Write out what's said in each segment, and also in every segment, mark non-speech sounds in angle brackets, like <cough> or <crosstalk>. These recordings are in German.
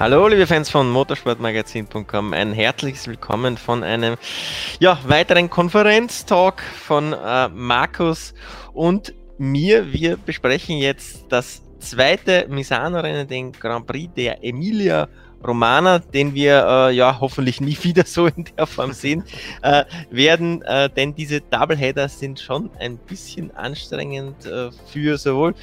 Hallo, liebe Fans von motorsportmagazin.com. Ein herzliches Willkommen von einem ja, weiteren Konferenztalk von äh, Markus und mir. Wir besprechen jetzt das zweite Misano-Rennen, den Grand Prix der Emilia Romana, den wir äh, ja hoffentlich nie <laughs> wieder so in der Form sehen äh, werden, äh, denn diese Doubleheader sind schon ein bisschen anstrengend äh, für sowohl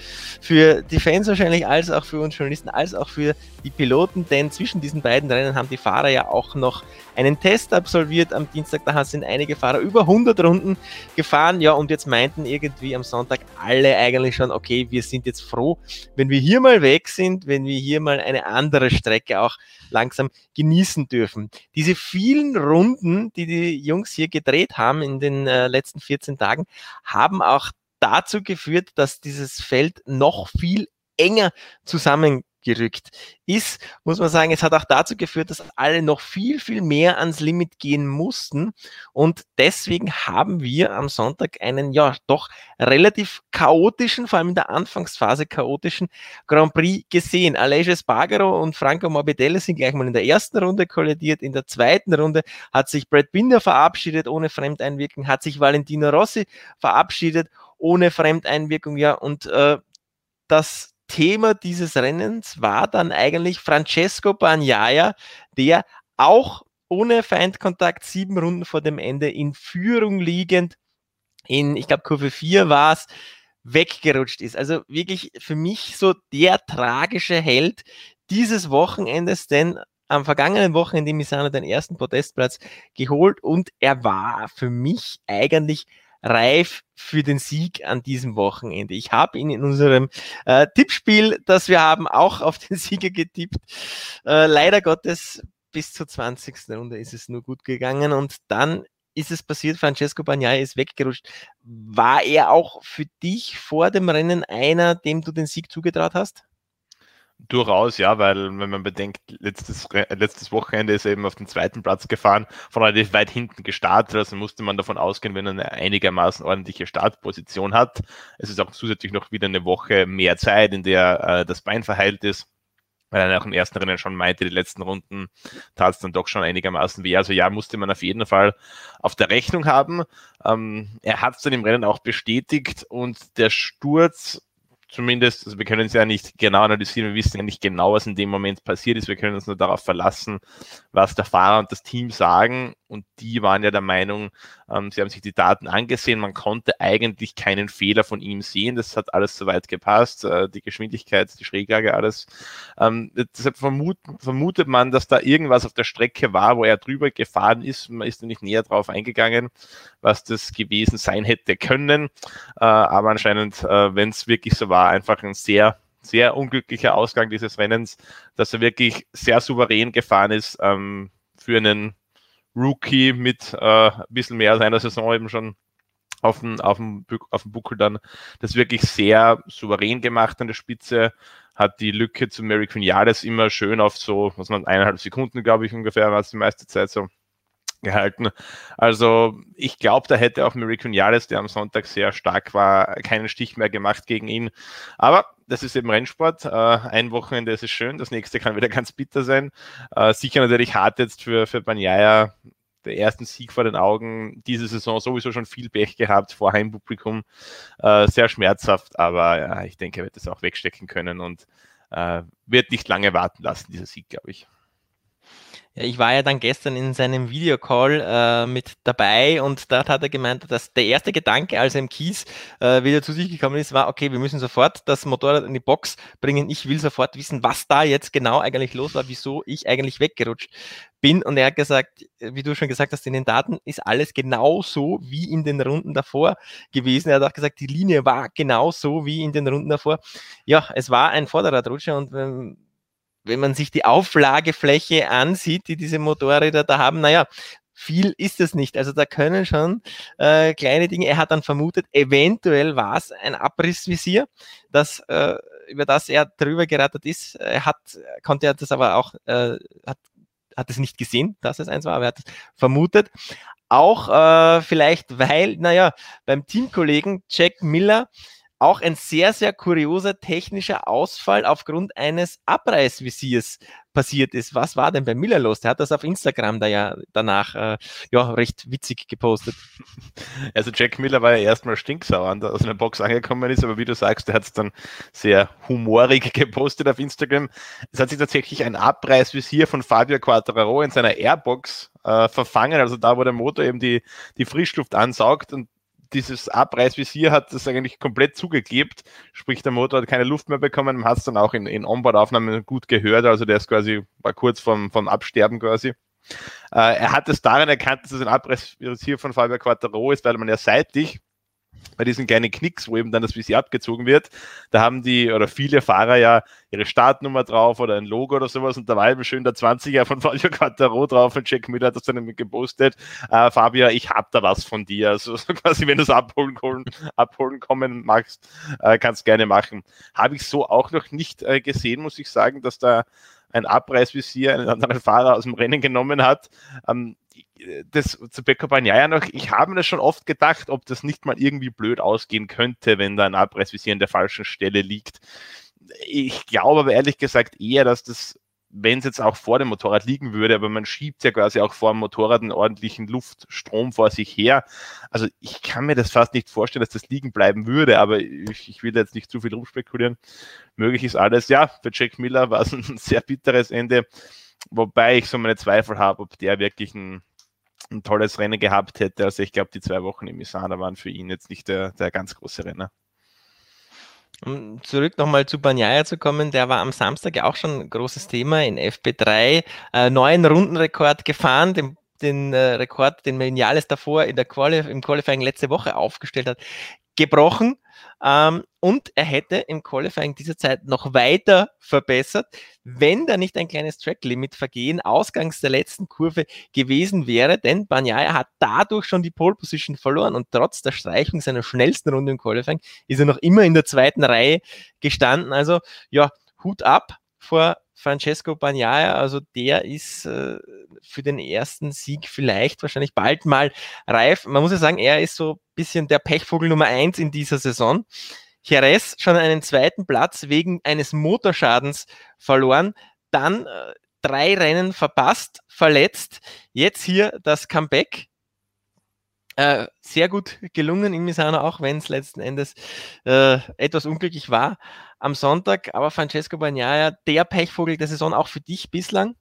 für die Fans wahrscheinlich als auch für uns Journalisten als auch für die Piloten, denn zwischen diesen beiden Rennen haben die Fahrer ja auch noch einen Test absolviert am Dienstag. Da sind einige Fahrer über 100 Runden gefahren, ja und jetzt meinten irgendwie am Sonntag alle eigentlich schon, okay, wir sind jetzt froh, wenn wir hier mal weg sind, wenn wir hier mal eine andere Strecke auch langsam genießen dürfen. Diese vielen Runden, die die Jungs hier gedreht haben in den äh, letzten 14 Tagen, haben auch dazu geführt, dass dieses Feld noch viel enger zusammen gerückt ist, muss man sagen, es hat auch dazu geführt, dass alle noch viel, viel mehr ans Limit gehen mussten. Und deswegen haben wir am Sonntag einen, ja, doch relativ chaotischen, vor allem in der Anfangsphase chaotischen Grand Prix gesehen. Aleix Spargaro und Franco Morbidelli sind gleich mal in der ersten Runde kollidiert. In der zweiten Runde hat sich Brad Binder verabschiedet ohne Fremdeinwirkung, hat sich Valentino Rossi verabschiedet ohne Fremdeinwirkung, ja, und äh, das Thema dieses Rennens war dann eigentlich Francesco Bagnaia, der auch ohne Feindkontakt sieben Runden vor dem Ende in Führung liegend in, ich glaube, Kurve 4 war es, weggerutscht ist. Also wirklich für mich so der tragische Held dieses Wochenendes, denn am vergangenen Wochenende Misano den ersten Podestplatz geholt und er war für mich eigentlich reif für den Sieg an diesem Wochenende. Ich habe ihn in unserem äh, Tippspiel, das wir haben, auch auf den <laughs> Sieger getippt. Äh, leider Gottes bis zur 20. Runde ist es nur gut gegangen und dann ist es passiert, Francesco Bagnaia ist weggerutscht. War er auch für dich vor dem Rennen einer, dem du den Sieg zugetraut hast? Durchaus, ja, weil wenn man bedenkt, letztes, letztes Wochenende ist er eben auf den zweiten Platz gefahren, von relativ weit hinten gestartet, also musste man davon ausgehen, wenn er eine einigermaßen ordentliche Startposition hat. Es ist auch zusätzlich noch wieder eine Woche mehr Zeit, in der äh, das Bein verheilt ist, weil er auch im ersten Rennen schon meinte, die letzten Runden tat es dann doch schon einigermaßen weh. Also ja, musste man auf jeden Fall auf der Rechnung haben. Ähm, er hat es dann im Rennen auch bestätigt und der Sturz zumindest, also wir können es ja nicht genau analysieren, wir wissen ja nicht genau, was in dem Moment passiert ist, wir können uns nur darauf verlassen, was der Fahrer und das Team sagen und die waren ja der Meinung, ähm, sie haben sich die Daten angesehen, man konnte eigentlich keinen Fehler von ihm sehen, das hat alles soweit gepasst, äh, die Geschwindigkeit, die Schräglage, alles. Ähm, deshalb vermut, vermutet man, dass da irgendwas auf der Strecke war, wo er drüber gefahren ist, man ist nicht näher drauf eingegangen, was das gewesen sein hätte können, äh, aber anscheinend, äh, wenn es wirklich so war, einfach ein sehr sehr unglücklicher Ausgang dieses Rennens, dass er wirklich sehr souverän gefahren ist ähm, für einen Rookie mit äh, ein bisschen mehr als einer Saison eben schon auf dem, auf, dem, auf dem Buckel dann das wirklich sehr souverän gemacht an der Spitze, hat die Lücke zu Mary Quinales immer schön auf so, was man eineinhalb Sekunden, glaube ich, ungefähr war es die meiste Zeit so gehalten. Also ich glaube, da hätte auch Mary Quinales, der am Sonntag sehr stark war, keinen Stich mehr gemacht gegen ihn. Aber das ist eben Rennsport. Äh, ein Wochenende ist es schön, das nächste kann wieder ganz bitter sein. Äh, sicher natürlich hart jetzt für, für Banyaya, der ersten Sieg vor den Augen, diese Saison sowieso schon viel Pech gehabt vor Heimpublikum. Äh, sehr schmerzhaft, aber ja, ich denke, er wird es auch wegstecken können und äh, wird nicht lange warten lassen, dieser Sieg, glaube ich. Ja, ich war ja dann gestern in seinem Videocall äh, mit dabei und dort hat er gemeint, dass der erste Gedanke, als er im Kies äh, wieder zu sich gekommen ist, war, okay, wir müssen sofort das Motorrad in die Box bringen. Ich will sofort wissen, was da jetzt genau eigentlich los war, wieso ich eigentlich weggerutscht bin. Und er hat gesagt, wie du schon gesagt hast, in den Daten ist alles genauso wie in den Runden davor gewesen. Er hat auch gesagt, die Linie war genauso wie in den Runden davor. Ja, es war ein Vorderradrutscher und ähm, wenn man sich die Auflagefläche ansieht, die diese Motorräder da haben, naja, viel ist es nicht. Also da können schon äh, kleine Dinge. Er hat dann vermutet, eventuell war es ein Abrissvisier, das, äh, über das er drüber gerattert ist. Er hat, konnte er das aber auch, äh, hat, hat es nicht gesehen, dass es eins war, aber er hat es vermutet. Auch äh, vielleicht, weil, naja, beim Teamkollegen Jack Miller auch ein sehr, sehr kurioser technischer Ausfall aufgrund eines Abreißvisiers passiert ist. Was war denn bei Miller los? Der hat das auf Instagram da ja danach äh, ja recht witzig gepostet. <laughs> Also Jack Miller war ja erstmal stinksauer, an der aus einer Box angekommen ist, aber wie du sagst, der hat es dann sehr humorig <laughs> gepostet auf Instagram. Es hat sich tatsächlich ein Abreißvisier von Fabio Quattararo in seiner Airbox äh, verfangen, also da, wo der Motor eben die, die Frischluft ansaugt und dieses Abreißvisier hat das eigentlich komplett zugeklebt, sprich der Motor hat keine Luft mehr bekommen, man hat es dann auch in, in Onboard-Aufnahmen gut gehört, also der ist quasi, war kurz vom, vom Absterben quasi. Äh, er hat es daran erkannt, dass es ein Abreißvisier von Fabio Quattro ist, weil man ja seitlich bei diesen kleinen Knicks, wo eben dann das Visier abgezogen wird, da haben die oder viele Fahrer ja ihre Startnummer drauf oder ein Logo oder sowas und da war eben schön der 20er von <laughs> Fabio Quattaro drauf und Jack Miller hat das dann gepostet. Äh, Fabio, ich hab da was von dir. Also so <laughs> quasi, wenn du es abholen, abholen kommen magst, äh, kannst gerne machen. Habe ich so auch noch nicht äh, gesehen, muss ich sagen, dass da ein Abreißvisier einen anderen Fahrer aus dem Rennen genommen hat. Ähm, das zu Pekka Bagnaia noch, ich habe mir das schon oft gedacht, ob das nicht mal irgendwie blöd ausgehen könnte, wenn da ein Abreißvisier an der falschen Stelle liegt. Ich glaube aber ehrlich gesagt eher, dass das, wenn es jetzt auch vor dem Motorrad liegen würde, aber man schiebt ja quasi auch vor dem Motorrad einen ordentlichen Luftstrom vor sich her. Also ich kann mir das fast nicht vorstellen, dass das liegen bleiben würde, aber ich, ich will jetzt nicht zu viel rumspekulieren. Möglich ist alles. Ja, für Jack Miller war es <laughs> ein sehr bitteres Ende, wobei ich so meine Zweifel habe, ob der wirklich ein ein tolles Rennen gehabt hätte. Also ich glaube, die zwei Wochen im Misana waren für ihn jetzt nicht der, der ganz große Renner. Um zurück nochmal zu Banyaya zu kommen, der war am Samstag ja auch schon ein großes Thema in FP3. Äh, neuen Rundenrekord gefahren, den, den äh, Rekord, den Meniales davor in der Quali im Qualifying letzte Woche aufgestellt hat, gebrochen. Ähm, und er hätte im Qualifying dieser Zeit noch weiter verbessert, wenn da nicht ein kleines Track-Limit-Vergehen ausgangs der letzten Kurve gewesen wäre, denn Banyaya hat dadurch schon die Pole-Position verloren und trotz der Streichung seiner schnellsten Runde im Qualifying ist er noch immer in der zweiten Reihe gestanden. Also ja, Hut ab vor Francesco Bagnaia, also der ist äh, für den ersten Sieg vielleicht wahrscheinlich bald mal reif. Man muss ja sagen, er ist so ein bisschen der Pechvogel Nummer eins in dieser Saison. Jerez schon einen zweiten Platz wegen eines Motorschadens verloren, dann äh, drei Rennen verpasst, verletzt, jetzt hier das Comeback. Äh, sehr gut gelungen in Misano, auch wenn es letzten Endes äh, etwas unglücklich war am Sonntag. Aber Francesco Bagnaia, der Pechvogel der Saison auch für dich bislang?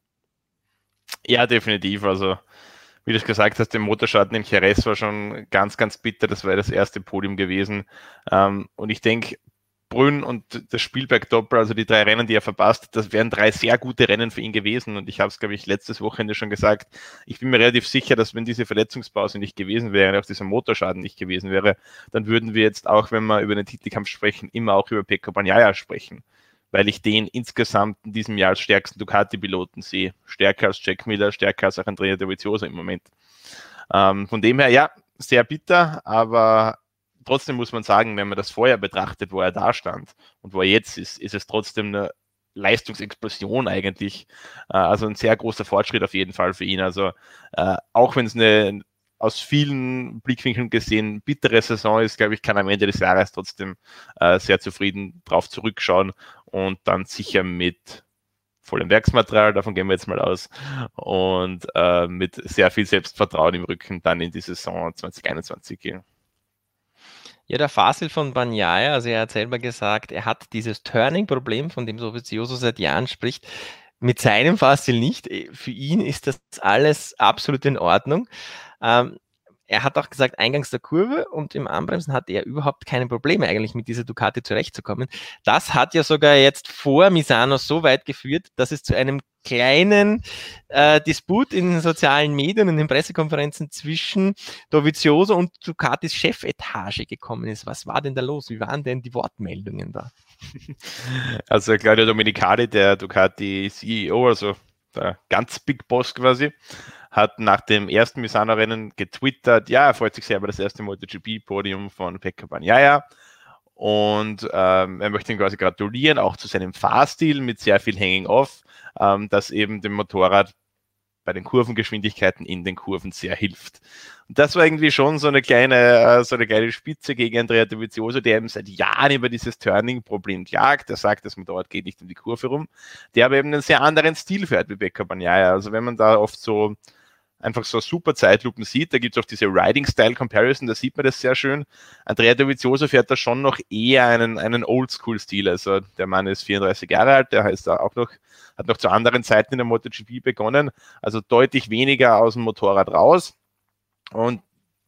Ja, definitiv. Also, wie du es gesagt hast, der Motorschaden in Jerez war schon ganz, ganz bitter. Das war das erste Podium gewesen. Ähm, und ich denke, Brünn und das Spielberg-Doppel, also die drei Rennen, die er verpasst, das wären drei sehr gute Rennen für ihn gewesen. Und ich habe es, glaube ich, letztes Wochenende schon gesagt. Ich bin mir relativ sicher, dass wenn diese Verletzungspause nicht gewesen wäre, auch dieser Motorschaden nicht gewesen wäre, dann würden wir jetzt auch, wenn wir über den Titelkampf sprechen, immer auch über Pekka Bagnaia sprechen. Weil ich den insgesamt in diesem Jahr als stärksten Ducati-Piloten sehe. Stärker als Jack Miller, stärker als auch Andrea Dovizioso im Moment. Ähm, von dem her, ja, sehr bitter, aber trotzdem muss man sagen, wenn man das vorher betrachtet, wo er da stand und wo er jetzt ist, ist es trotzdem eine Leistungsexplosion eigentlich. Äh, also ein sehr großer Fortschritt auf jeden Fall für ihn. Also äh, auch wenn es eine aus vielen Blickwinkeln gesehen bittere Saison ist, glaube ich, kann am Ende des Jahres trotzdem äh, sehr zufrieden drauf zurückschauen und dann sicher mit vollem Werksmaterial, davon gehen wir jetzt mal aus, und mit sehr viel Selbstvertrauen im Rücken dann in die Saison 2021 gehen. Ja, der Fasil von Banyaya, also er hat selber gesagt, er hat dieses Turning-Problem, von dem Sovizioso seit Jahren spricht, mit seinem Fasil nicht. Für ihn ist das alles absolut in Ordnung. Ähm, er hat auch gesagt, eingangs der Kurve und im Anbremsen hatte er überhaupt keine Probleme eigentlich mit dieser Ducati zurechtzukommen. Das hat ja sogar jetzt vor Misano so weit geführt, dass es zu einem kleinen äh, Disput in den sozialen Medien und in den Pressekonferenzen zwischen Dovizioso und Ducatis Chefetage gekommen ist. Was war denn da los? Wie waren denn die Wortmeldungen da? <laughs> Also Claudio Dominicali, der Ducati CEO, also der ganz Big Boss quasi, hat nach dem ersten Misano-Rennen getwittert, ja, er freut sich sehr über das erste MotoGP-Podium von Pekka Bagnaia und ähm, er möchte ihm quasi gratulieren, auch zu seinem Fahrstil mit sehr viel Hanging Off, ähm, das eben dem Motorrad bei den Kurvengeschwindigkeiten in den Kurven sehr hilft. Und das war irgendwie schon so eine kleine, äh, so eine kleine Spitze gegen Andrea Dovizioso, der eben seit Jahren über dieses Turning-Problem klagt. Der sagt, man dort geht nicht um die Kurve rum, der aber eben einen sehr anderen Stil fährt wie Becker Bagnaia. Also wenn man da oft so einfach so super Zeitlupen sieht. Da gibt es auch diese Riding-Style-Comparison, da sieht man das sehr schön. Andrea Dovizioso fährt da schon noch eher einen, einen Oldschool-Stil. Also der Mann ist 34 Jahre alt, der heißt da auch noch hat noch zu anderen Zeiten in der MotoGP begonnen, also deutlich weniger aus dem Motorrad raus. Und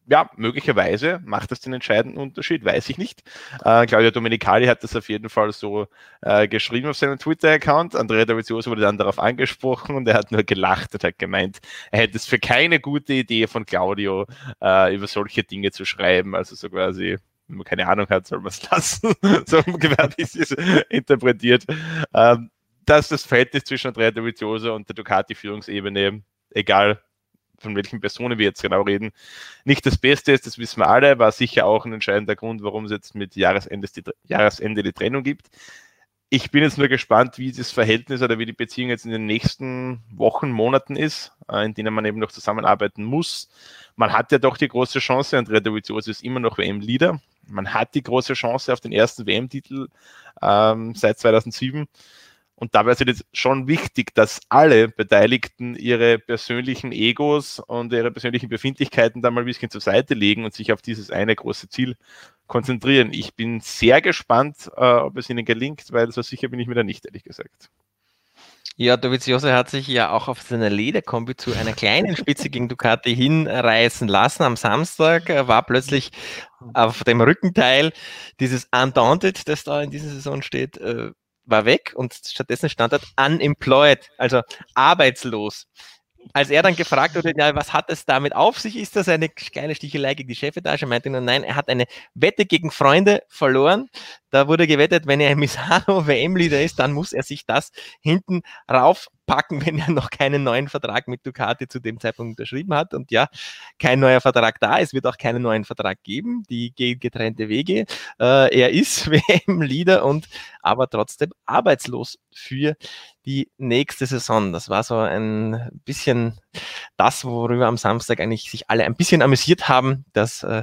ja, möglicherweise macht das den entscheidenden Unterschied, weiß ich nicht. Äh, Claudio Domenicali hat das auf jeden Fall so äh, geschrieben auf seinem Twitter-Account. Andrea Dovizioso wurde dann darauf angesprochen und er hat nur gelacht und hat gemeint, er hätte es für keine gute Idee von Claudio, äh, über solche Dinge zu schreiben. Also so quasi, wenn man keine Ahnung hat, soll man es <laughs> lassen. so ungefähr ist es interpretiert. Ähm, dass das Verhältnis zwischen Andrea Dovizioso und der Ducati-Führungsebene, egal von welchen Personen wir jetzt genau reden, nicht das Beste ist, das wissen wir alle, war sicher auch ein entscheidender Grund, warum es jetzt mit Jahresende die, Jahresende die Trennung gibt. Ich bin jetzt nur gespannt, wie das Verhältnis oder wie die Beziehung jetzt in den nächsten Wochen, Monaten ist, äh, in denen man eben noch zusammenarbeiten muss. Man hat ja doch die große Chance, Andrea Dovizioso ist immer noch WM-Leader. Man hat die große Chance auf den ersten WM-Titel ähm, seit 2007. Und dabei ist es schon wichtig, dass alle Beteiligten ihre persönlichen Egos und ihre persönlichen Befindlichkeiten da mal ein bisschen zur Seite legen und sich auf dieses eine große Ziel konzentrieren. Ich bin sehr gespannt, äh, ob es ihnen gelingt, weil so sicher bin ich mir da nicht, ehrlich gesagt. Ja, Dovizioso hat sich ja auch auf seiner Lederkombi zu einer kleinen Spitze gegen Ducati hinreißen lassen. Am Samstag äh, war plötzlich auf dem Rückenteil dieses Undaunted, das da in dieser Saison steht, äh, war weg und stattdessen stand dort unemployed, also arbeitslos. Als er dann gefragt wurde, ja, was hat es damit auf sich? Ist das eine kleine Stichelei gegen die Chefetage? Meinte er, nein, er hat eine Wette gegen Freunde verloren. Da wurde gewettet, wenn er ein Misano <laughs> WM-Leader ist, dann muss er sich das hinten rauf packen, <laughs> wenn er noch keinen neuen Vertrag mit Ducati zu dem Zeitpunkt unterschrieben hat. Und ja, kein neuer Vertrag da. Es wird auch keinen neuen Vertrag geben. Die gehen getrennte Wege. Äh, er ist <laughs> WM-Leader und aber trotzdem arbeitslos für die nächste Saison. Das war so ein bisschen das, worüber am Samstag eigentlich sich alle ein bisschen amüsiert haben, dass äh,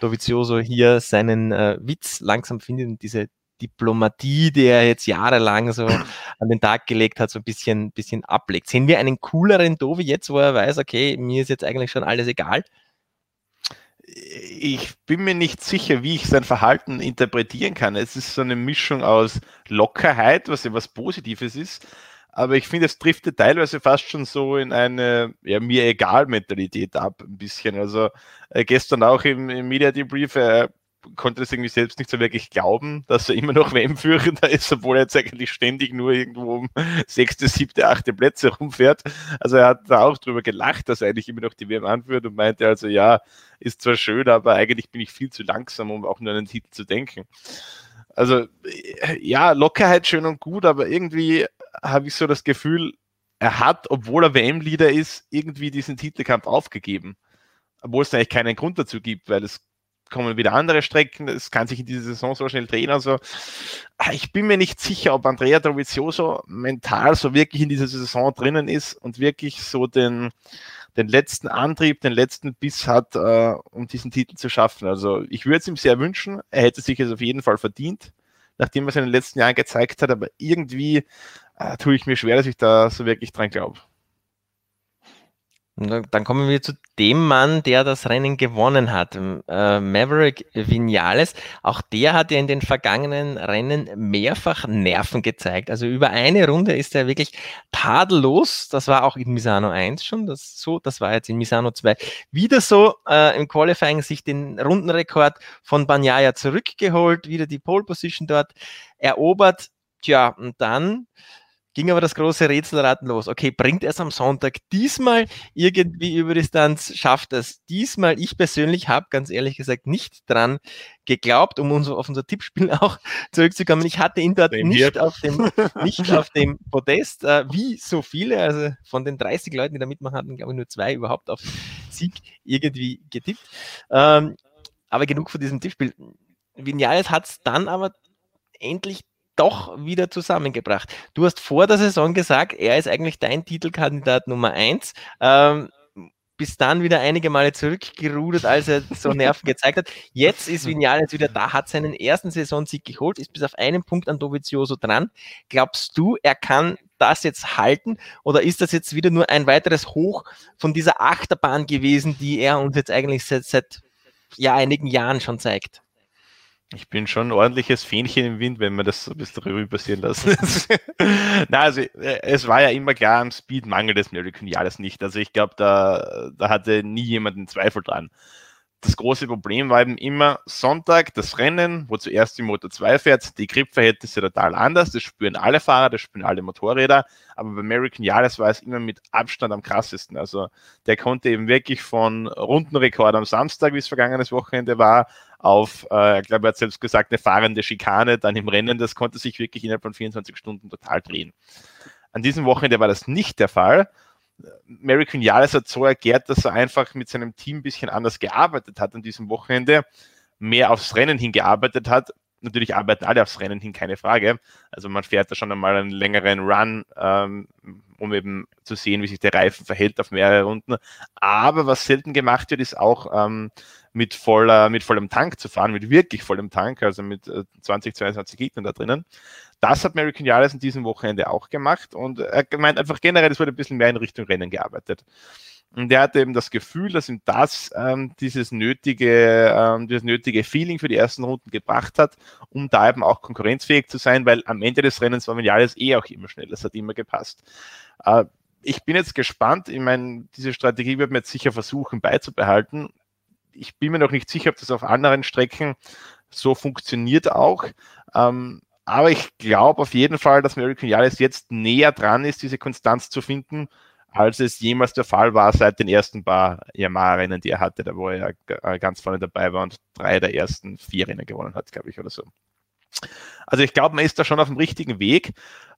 Dovizioso hier seinen äh, Witz langsam findet und diese Diplomatie, die er jetzt jahrelang so <clears throat> an den Tag gelegt hat, so ein bisschen, bisschen ablegt. Sehen wir einen cooleren Dovi jetzt, wo er weiß, okay, mir ist jetzt eigentlich schon alles egal? Ich bin mir nicht sicher, wie ich sein Verhalten interpretieren kann. Es ist so eine Mischung aus Lockerheit, was ja was Positives ist, aber ich finde, es driftet teilweise fast schon so in eine ja, mir egal Mentalität ab, ein bisschen. Also äh, gestern auch im, im Media Debrief, äh, konnte das irgendwie selbst nicht so wirklich glauben, dass er immer noch <laughs> WM-Führender ist, obwohl er jetzt eigentlich ständig nur irgendwo um sechste, siebte, achte Plätze rumfährt. Also er hat da auch drüber gelacht, dass er eigentlich immer noch die WM anführt und meinte also, ja, ist zwar schön, aber eigentlich bin ich viel zu langsam, um auch nur an den Titel zu denken. Also ja, Lockerheit schön und gut, aber irgendwie habe ich so das Gefühl, er hat, obwohl er WM-Leader ist, irgendwie diesen Titelkampf aufgegeben. Obwohl es eigentlich keinen Grund dazu gibt, weil es kommen wieder andere Strecken, es kann sich in dieser Saison so schnell drehen. Also ah, ich bin mir nicht sicher, ob Andrea Dovizioso mental so wirklich in dieser Saison drinnen ist und wirklich so den, den letzten Antrieb, den letzten Biss hat, äh, um diesen Titel zu schaffen. Also ich würde es ihm sehr wünschen. Er hätte sich es auf jeden Fall verdient, nachdem er es in den letzten Jahren gezeigt hat, aber irgendwie äh, tue ich mir schwer, dass ich da so wirklich dran glaube. Dann kommen wir zu dem Mann, der das Rennen gewonnen hat, äh, Maverick Vinales. Auch der hat ja in den vergangenen Rennen mehrfach Nerven gezeigt. Also über eine Runde ist er wirklich tadellos. Das war auch in Misano 1 schon das so. Das war jetzt in Misano 2 wieder so. Äh, Im Qualifying sich den Rundenrekord von Banyaya zurückgeholt, wieder die Pole Position dort erobert. Tja, und dann ging aber das große Rätselraten los. Okay, bringt er es am Sonntag diesmal irgendwie über Distanz, schafft es diesmal? Ich persönlich habe ganz ehrlich gesagt nicht dran geglaubt, um uns auf unser Tippspiel <laughs> auch zurückzukommen. Ich hatte ihn dort nicht auf, dem, nicht auf dem <laughs> Podest, äh, wie so viele, also von den 30 Leuten, die da mitmachen hatten, glaube ich nur zwei überhaupt auf Sieg irgendwie getippt. Ähm, aber genug von diesem Tippspiel. Vinales hat es dann aber endlich doch wieder zusammengebracht. Du hast vor der Saison gesagt, er ist eigentlich dein Titelkandidat Nummer eins. Ähm, bis dann wieder einige Male zurückgerudert, als er so <laughs> Nerven gezeigt hat. Jetzt ist Vinales wieder da, hat seinen ersten Saisonsieg geholt, ist bis auf einen Punkt an Dovizioso dran. Glaubst du, er kann das jetzt halten oder ist das jetzt wieder nur ein weiteres Hoch von dieser Achterbahn gewesen, die er uns jetzt eigentlich seit, seit ja, einigen Jahren schon zeigt? Ich bin schon ein ordentliches Fähnchen im Wind, wenn man das so ein bisschen Revue passieren lassen. <laughs> Na, also äh, es war ja immer klar, am Speed mangelt es American Jahres nicht. Also ich glaube, da, da hatte nie jemand einen Zweifel dran. Das große Problem war eben immer Sonntag das Rennen, wo zuerst die Motor 2 fährt, die Gripverhältnisse total anders, das spüren alle Fahrer, das spüren alle Motorräder, aber bei American Jahres war es immer mit Abstand am krassesten. Also der konnte eben wirklich von Rundenrekord am Samstag, wie es vergangenes Wochenende war, auf, äh, ich glaube, er hat selbst gesagt, eine fahrende Schikane dann im Rennen. Das konnte sich wirklich innerhalb von 24 Stunden total drehen. An diesem Wochenende war das nicht der Fall. Mary Quinales hat so erklärt, dass er einfach mit seinem Team ein bisschen anders gearbeitet hat an diesem Wochenende, mehr aufs Rennen hingearbeitet hat. Natürlich arbeiten alle aufs Rennen hin, keine Frage. Also man fährt da schon einmal einen längeren Run, ähm, um eben zu sehen, wie sich der Reifen verhält auf mehrere Runden. Aber was selten gemacht wird, ist auch ähm, mit, voller, mit vollem Tank zu fahren, mit wirklich vollem Tank, also mit 20, 22 Gegnern da drinnen. Das hat American Jales in diesem Wochenende auch gemacht und er meint einfach generell, es wurde ein bisschen mehr in Richtung Rennen gearbeitet. Und er hatte eben das Gefühl, dass ihm das ähm, dieses, nötige, ähm, dieses nötige Feeling für die ersten Runden gebracht hat, um da eben auch konkurrenzfähig zu sein, weil am Ende des Rennens war Vinales eh auch immer schnell. Das hat immer gepasst. Äh, ich bin jetzt gespannt. Ich meine, diese Strategie wird man jetzt sicher versuchen beizubehalten ich bin mir noch nicht sicher, ob das auf anderen Strecken so funktioniert auch. Ähm, aber ich glaube auf jeden Fall, dass American Yaris jetzt näher dran ist, diese Konstanz zu finden, als es jemals der Fall war seit den ersten paar Yamaha-Rennen, die er hatte, da wo er äh, ganz vorne dabei war und drei der ersten vier Rennen gewonnen hat, glaube ich, oder so. Also ich glaube, man ist da schon auf dem richtigen Weg.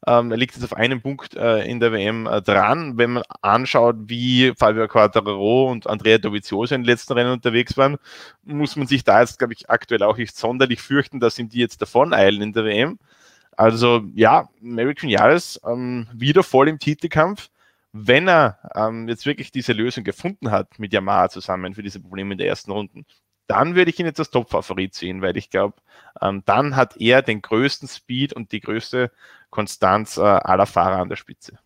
Ähm, er liegt jetzt auf einem Punkt äh, in der WM äh, dran. Wenn man anschaut, wie Fabio Quattararo und Andrea Dovizioso in den letzten Rennen unterwegs waren, muss man sich da jetzt, glaube ich, aktuell auch nicht sonderlich fürchten, dass ihm die jetzt davon eilen in der WM. Also ja, American Jahres ähm, wieder voll im Titelkampf. Wenn er ähm, jetzt wirklich diese Lösung gefunden hat mit Yamaha zusammen für diese Probleme in der ersten Runden, dann würde ich ihn jetzt als Top-Favorit sehen, weil ich glaube, ähm, dann hat er den größten Speed und die größte Konstanz äh, aller Fahrer an der Spitze.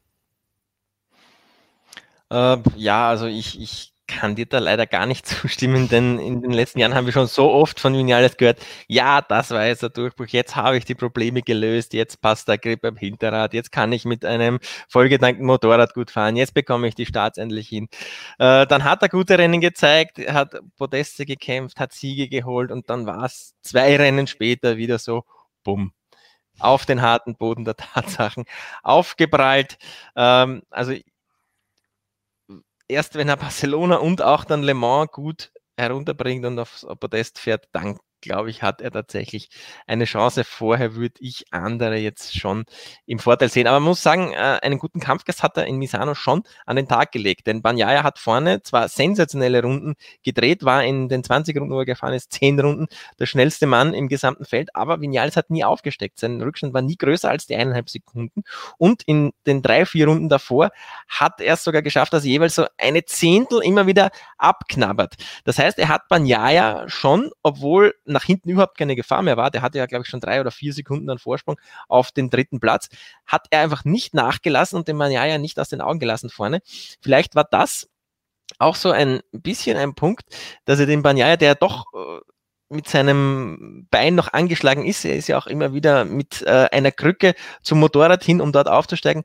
Äh, ja, also ich, ich kann dir da leider gar nicht <laughs> zustimmen, denn in den letzten Jahren haben wir schon so oft von Vinales gehört, ja, das war jetzt der Durchbruch, jetzt habe ich die Probleme gelöst, jetzt passt der Grip am Hinterrad, jetzt kann ich mit einem vollgedankten Motorrad gut fahren, jetzt bekomme ich die Starts endlich hin. Äh, dann hat er gute Rennen gezeigt, hat Podeste gekämpft, hat Siege geholt und dann war es zwei Rennen später wieder so, bumm, auf den harten Boden der Tatsachen aufgeprallt. Ähm, also erst wenn er Barcelona und auch dann Le Mans gut herunterbringt und aufs Podest fährt, dann glaube ich, hat er tatsächlich eine Chance. Vorher würde ich andere jetzt schon im Vorteil sehen. Aber man muss sagen, äh, einen guten Kampfgast hat er in Misano schon an den Tag gelegt. Denn Banyaya hat vorne zwar sensationelle Runden gedreht, war in den 20 Runden, wo er gefahren ist, 10 Runden der schnellste Mann im gesamten Feld, aber Vinales hat nie aufgesteckt. Sein Rückstand war nie größer als die eineinhalb Sekunden. Und in den drei, vier Runden davor hat er es sogar geschafft, dass er jeweils so eine Zehntel immer wieder abknabbert. Das heißt, er hat Banyaya schon, obwohl nach hinten überhaupt keine Gefahr mehr war, der hatte ja, glaube ich, schon drei oder vier Sekunden an Vorsprung auf den dritten Platz, hat er einfach nicht nachgelassen und den Manjaya nicht aus den Augen gelassen vorne. Vielleicht war das auch so ein bisschen ein Punkt, dass er den Banyaya, der doch äh, mit seinem Bein noch angeschlagen ist, er ist ja auch immer wieder mit äh, einer Krücke zum Motorrad hin, um dort aufzusteigen,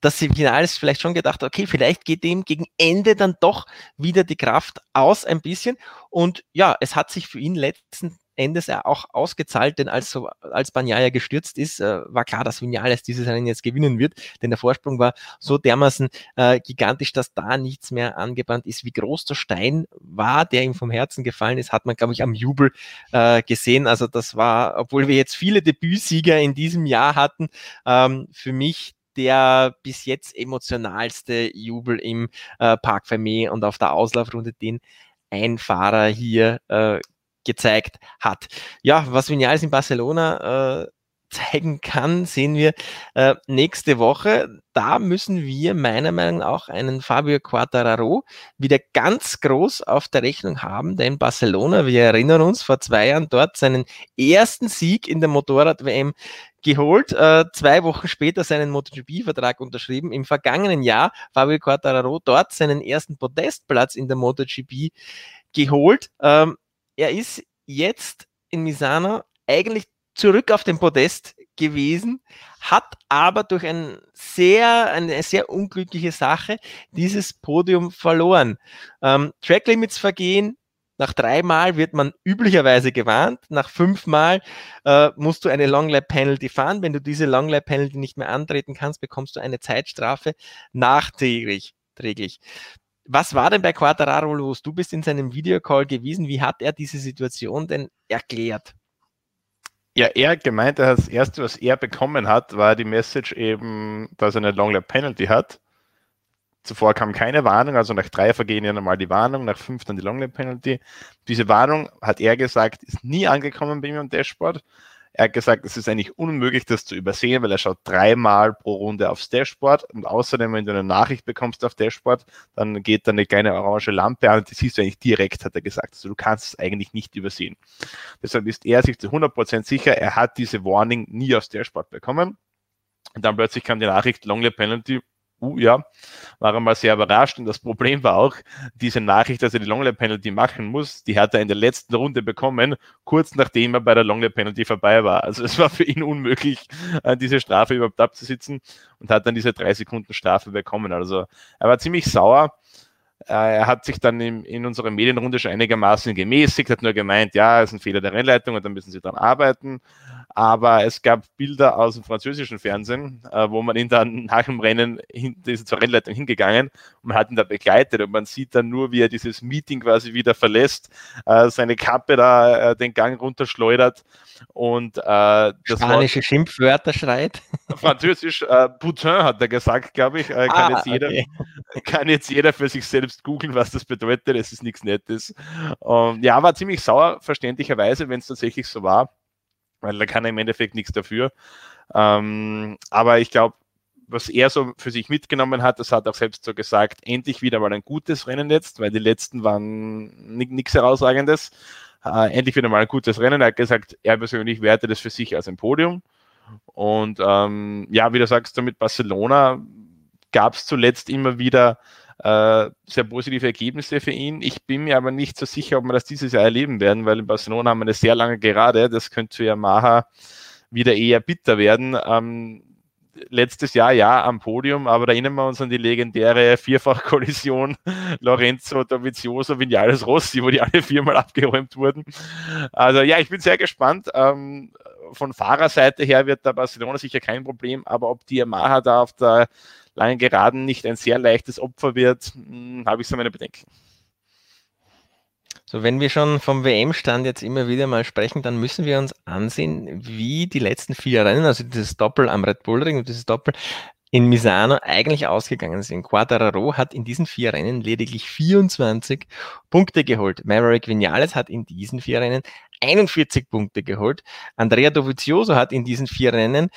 dass sie Finales vielleicht schon gedacht okay, vielleicht geht dem gegen Ende dann doch wieder die Kraft aus ein bisschen. Und ja, es hat sich für ihn letzten Endes auch ausgezahlt, denn als, als Banyaya gestürzt ist, äh, war klar, dass Vinales dieses Rennen jetzt gewinnen wird, denn der Vorsprung war so dermaßen äh, gigantisch, dass da nichts mehr angebrannt ist. Wie groß der Stein war, der ihm vom Herzen gefallen ist, hat man, glaube ich, am Jubel äh, gesehen. Also das war, obwohl wir jetzt viele Debütsieger in diesem Jahr hatten, ähm, für mich der bis jetzt emotionalste Jubel im äh, Park Fermé und auf der Auslaufrunde, den ein Fahrer hier äh, gezeigt hat. Ja, was Vinales in Barcelona äh, zeigen kann, sehen wir äh, nächste Woche. Da müssen wir meiner Meinung nach auch einen Fabio Quattararo wieder ganz groß auf der Rechnung haben, denn Barcelona, wir erinnern uns, vor zwei Jahren dort seinen ersten Sieg in der Motorrad-WM geholt, äh, zwei Wochen später seinen MotoGP-Vertrag unterschrieben. Im vergangenen Jahr Fabio Quattararo dort seinen ersten Podestplatz in der MotoGP geholt. Ähm, er ist jetzt in Misano eigentlich zurück auf dem Podest gewesen, hat aber durch ein sehr, eine sehr unglückliche Sache dieses Podium verloren. Ähm, Tracklimits vergehen, nach dreimal wird man üblicherweise gewarnt. Nach fünfmal äh, musst du eine Long Lap Penalty fahren. Wenn du diese Long Lap Penalty nicht mehr antreten kannst, bekommst du eine Zeitstrafe nachträglich. Was war denn bei Quattararo los? Du bist in seinem Videocall gewesen. Wie hat er diese Situation denn erklärt? Ja, er gemeint, das erste, was er bekommen hat, war die Message eben, dass er eine Long Lap Penalty hat. Zuvor kam keine Warnung, also nach drei vergehen ja normal die Warnung, nach fünf dann die Long Lap Penalty. Diese Warnung, hat er gesagt, ist nie angekommen bei ihm im Dashboard. Er hat gesagt, es ist eigentlich unmöglich, das zu übersehen, weil er schaut dreimal pro Runde aufs Dashboard und außerdem, wenn du eine Nachricht bekommst auf Dashboard, dann geht da eine kleine orange Lampe an und die siehst du eigentlich direkt, hat er gesagt. Also du kannst es eigentlich nicht übersehen. Deshalb ist er sich zu 100% sicher, er hat diese Warning nie aufs Dashboard bekommen. Und dann plötzlich kam die Nachricht, Long Lap Penalty, uh, ja, war er mal sehr überrascht. Und das Problem war auch, diese Nachricht, dass er die Longlap Penalty machen muss, die hat er in der letzten Runde bekommen, kurz nachdem er bei der Longlap Penalty vorbei war. Also es war für ihn unmöglich, diese Strafe überhaupt abzusitzen und hat dann diese drei Sekunden Strafe bekommen. Also er war ziemlich sauer. Äh, er hat sich dann in, in unserer Medienrunde schon einigermaßen gemäßigt, hat nur gemeint, ja, es ist ein Fehler der Rennleitung und dann müssen sie dran arbeiten aber es gab Bilder aus dem französischen Fernsehen, äh, wo man ihn dann nach dem Rennen, hin, diese zur Rennleitung hingegangen und man hat ihn da begleitet und man sieht dann nur, wie er dieses Meeting quasi wieder verlässt, äh, seine Kappe da den Gang runterschleudert und äh, das Spanische Wort, Schimpfwörter schreit. <laughs> Französisch, äh, Putin hat er gesagt, glaube ich, äh, kann, ah, jetzt jeder, okay. <laughs> kann jetzt jeder für sich selbst googeln, was das bedeutet, es ist nichts Nettes. Und, ja, war ziemlich sauer, verständlicherweise, wenn es tatsächlich so war weil da kann er im Endeffekt nichts dafür. Ähm, aber ich glaube, was er so für sich mitgenommen hat, das hat auch selbst so gesagt, endlich wieder mal ein gutes Rennen jetzt, weil die letzten waren nichts herausragendes. Äh, endlich wieder mal ein gutes Rennen. Er hat gesagt, er persönlich werte das für sich als ein Podium. Und ähm, ja, wie du sagst, so mit Barcelona gab es zuletzt immer wieder äh, sehr positive Ergebnisse für ihn. Ich bin mir aber nicht so sicher, ob wir das dieses Jahr erleben werden, weil in Barcelona haben wir eine sehr lange Gerade. Das könnte für Yamaha wieder eher bitter werden. Ähm, letztes Jahr ja am Podium, aber da erinnern wir uns an die legendäre Vierfachkollision <laughs> Lorenzo Dovizioso Vinales Rossi, wo die alle viermal abgeräumt wurden. Also ja, ich bin sehr gespannt. Ähm, von Fahrerseite her wird da Barcelona sicher kein Problem, aber ob die Yamaha da auf der langen Geraden nicht ein sehr leichtes Opfer wird, hm, habe ich so meine Bedenken. So, wenn wir schon vom WM-Stand jetzt immer wieder mal sprechen, dann müssen wir uns ansehen, wie die letzten vier Rennen, also dieses Doppel am Red Bull Ring und dieses Doppel in Misano eigentlich ausgegangen sind. Quadraro hat in diesen vier Rennen lediglich 24 Punkte geholt. Maverick Vinales hat in diesen vier Rennen 41 Punkte geholt. Andrea Dovizioso hat in diesen vier Rennen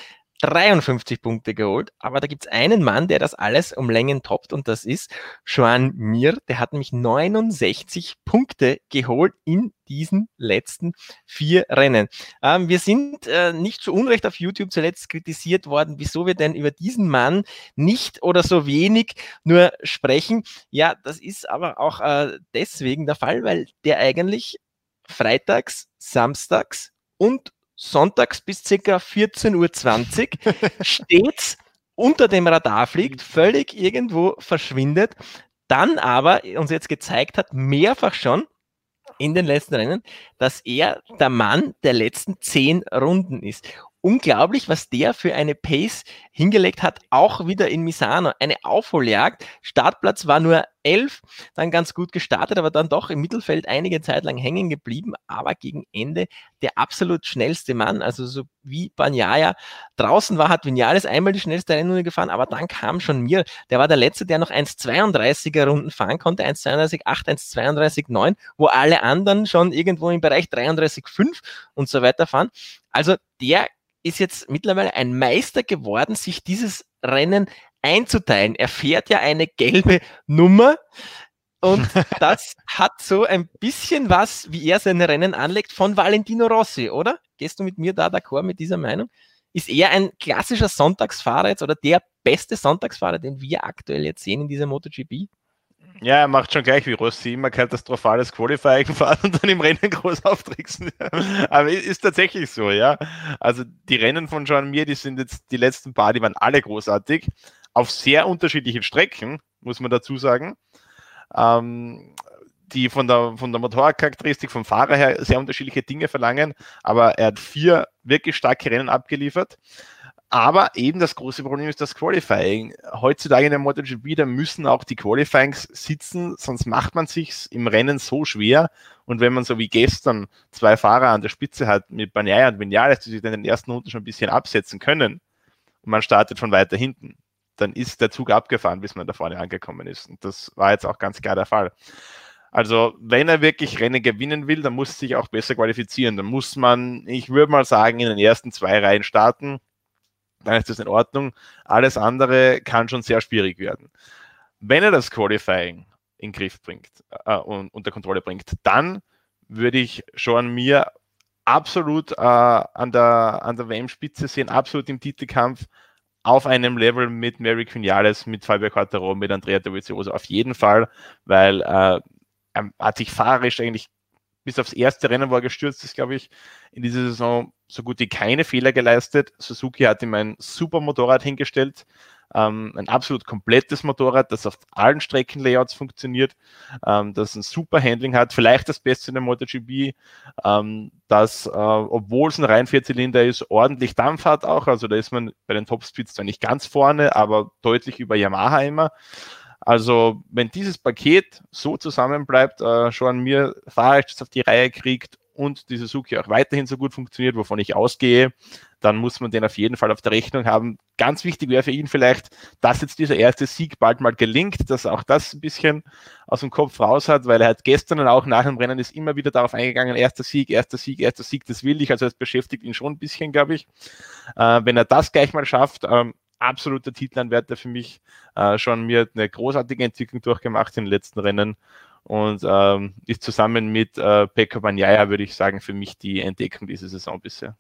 53 Punkte geholt. Aber da gibt es einen Mann, der das alles um Längen toppt und das ist Joan Mir. Der hat nämlich 69 Punkte geholt in diesen letzten vier Rennen. Ähm, wir sind äh, nicht zu Unrecht auf YouTube zuletzt kritisiert worden, wieso wir denn über diesen Mann nicht oder so wenig nur sprechen. Ja, das ist aber auch äh, deswegen der Fall, weil der eigentlich freitags, samstags und sonntags bis ca. 14.20 Uhr <laughs> stets unter dem Radar fliegt, völlig irgendwo verschwindet, dann aber uns jetzt gezeigt hat, mehrfach schon in den letzten Rennen, dass er der Mann der letzten zehn Runden ist unglaublich, was der für eine Pace hingelegt hat, auch wieder in Misano. Eine Aufholjagd. Startplatz war nur elf, dann ganz gut gestartet, aber dann doch im Mittelfeld einige Zeit lang hängen geblieben, aber gegen Ende der absolut schnellste Mann, also so wie Banyaya draußen war, hat Vinales einmal die schnellste Rennrunde gefahren, aber dann kam schon mir, der war der Letzte, der noch 1,32er Runden fahren konnte, 1,32,8, 1,32,9, wo alle anderen schon irgendwo im Bereich 33,5 und so weiter fahren. Also der ist jetzt mittlerweile ein Meister geworden, sich dieses Rennen einzuteilen. Er fährt ja eine gelbe Nummer. Und <laughs> das hat so ein bisschen was, wie er seine Rennen anlegt, von Valentino Rossi, oder? Gehst du mit mir da d'accord mit dieser Meinung? Ist er ein klassischer Sonntagsfahrer jetzt oder der beste Sonntagsfahrer, den wir aktuell jetzt sehen in dieser MotoGP? Ja, er macht schon gleich wie Rossi immer katastrophales Qualifying <laughs> fahren und dann im Rennen groß auftricksen. <laughs> Aber ist tatsächlich so, ja. Also die Rennen von Jean Mir, die sind jetzt die letzten paar, die waren alle großartig. Auf sehr unterschiedlichen Strecken, muss man dazu sagen. Ähm, die von der, von der Motorcharakteristik vom Fahrer her sehr unterschiedliche Dinge verlangen, aber er hat vier wirklich starke Rennen abgeliefert. Aber eben das große Problem ist das Qualifying. Heutzutage in der MotoGP, da müssen auch die Qualifyings sitzen, sonst macht man sich im Rennen so schwer. Und wenn man so wie gestern zwei Fahrer an der Spitze hat mit Bagnaia und Vinales, die sich dann in den ersten Runden schon ein bisschen absetzen können und man startet von weiter hinten, dann ist der Zug abgefahren, bis man da vorne angekommen ist. Und das war jetzt auch ganz klar der Fall. Also, wenn er wirklich Rennen gewinnen will, dann muss er sich auch besser qualifizieren. Dann muss man, ich würde mal sagen, in den ersten zwei Reihen starten dann ist das in Ordnung. Alles andere kann schon sehr schwierig werden. Wenn er das Qualifying in Griff bringt äh, und unter Kontrolle bringt, dann würde ich schon mir absolut äh, an der, an der WM-Spitze sehen, absolut im Titelkampf auf einem Level mit Mary Quinales, mit Fabio Quattaro, mit Andrea Dovizioso auf jeden Fall, weil äh, er hat sich fahrerisch eigentlich bis aufs erste Rennen, wo er gestürzt ist, glaube ich, in dieser Saison so gut wie keine Fehler geleistet. Suzuki hat ihm ein super Motorrad hingestellt, ähm, ein absolut komplettes Motorrad, das auf allen Streckenlayouts funktioniert, ähm, das ein super Handling hat, vielleicht das Beste in der MotoGP, ähm, das, äh, obwohl es ein rein Vierzylinder ist, ordentlich Dampf hat auch, also da ist man bei den Topspeeds zwar nicht ganz vorne, aber deutlich über Yamaha immer. Also, wenn dieses Paket so zusammenbleibt, äh, schon mir Fahrrad auf die Reihe kriegt und die Suzuki auch weiterhin so gut funktioniert, wovon ich ausgehe, dann muss man den auf jeden Fall auf der Rechnung haben. Ganz wichtig wäre für ihn vielleicht, dass jetzt dieser erste Sieg bald mal gelingt, dass er auch das ein bisschen aus dem Kopf raus hat, weil er hat gestern und auch nach dem Rennen ist immer wieder darauf eingegangen, erster Sieg, erster Sieg, erster Sieg, das will ich. Also es beschäftigt ihn schon ein bisschen, glaube ich. Äh, wenn er das gleich mal schafft, ähm, absoluter Titelanwärter für mich. Äh, schon mir eine großartige Entwicklung durchgemacht in den letzten Rennen und ähm, ist zusammen mit äh, Pekka Banyaya, würde ich sagen, für mich die Entdeckung dieser Saison bisher.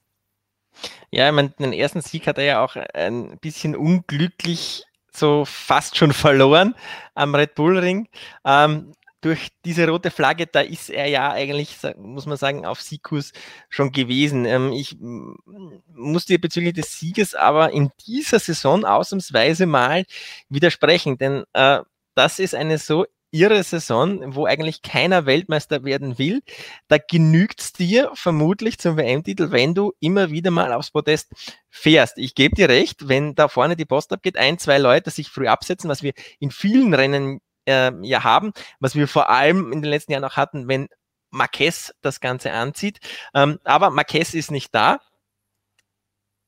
Ja, ich meine, den ersten Sieg hat er ja auch ein bisschen unglücklich so fast schon verloren am Red Bull Ring. Ähm, durch diese rote Flagge, da ist er ja eigentlich, muss man sagen, auf Siegus schon gewesen. Ähm, ich muss dir bezüglich des Sieges aber in dieser Saison ausnahmsweise mal widersprechen, denn äh, das ist eine so irre Saison, wo eigentlich keiner Weltmeister werden will. Da genügt es dir vermutlich zum WM-Titel, wenn du immer wieder mal aufs Podest fährst. Ich gebe dir recht, wenn da vorne die Post abgeht, ein, zwei Leute sich früh absetzen, was wir in vielen Rennen äh, ja haben, was wir vor allem in den letzten Jahren auch hatten, wenn Marquez das Ganze anzieht. Ähm, aber Marquez ist nicht da.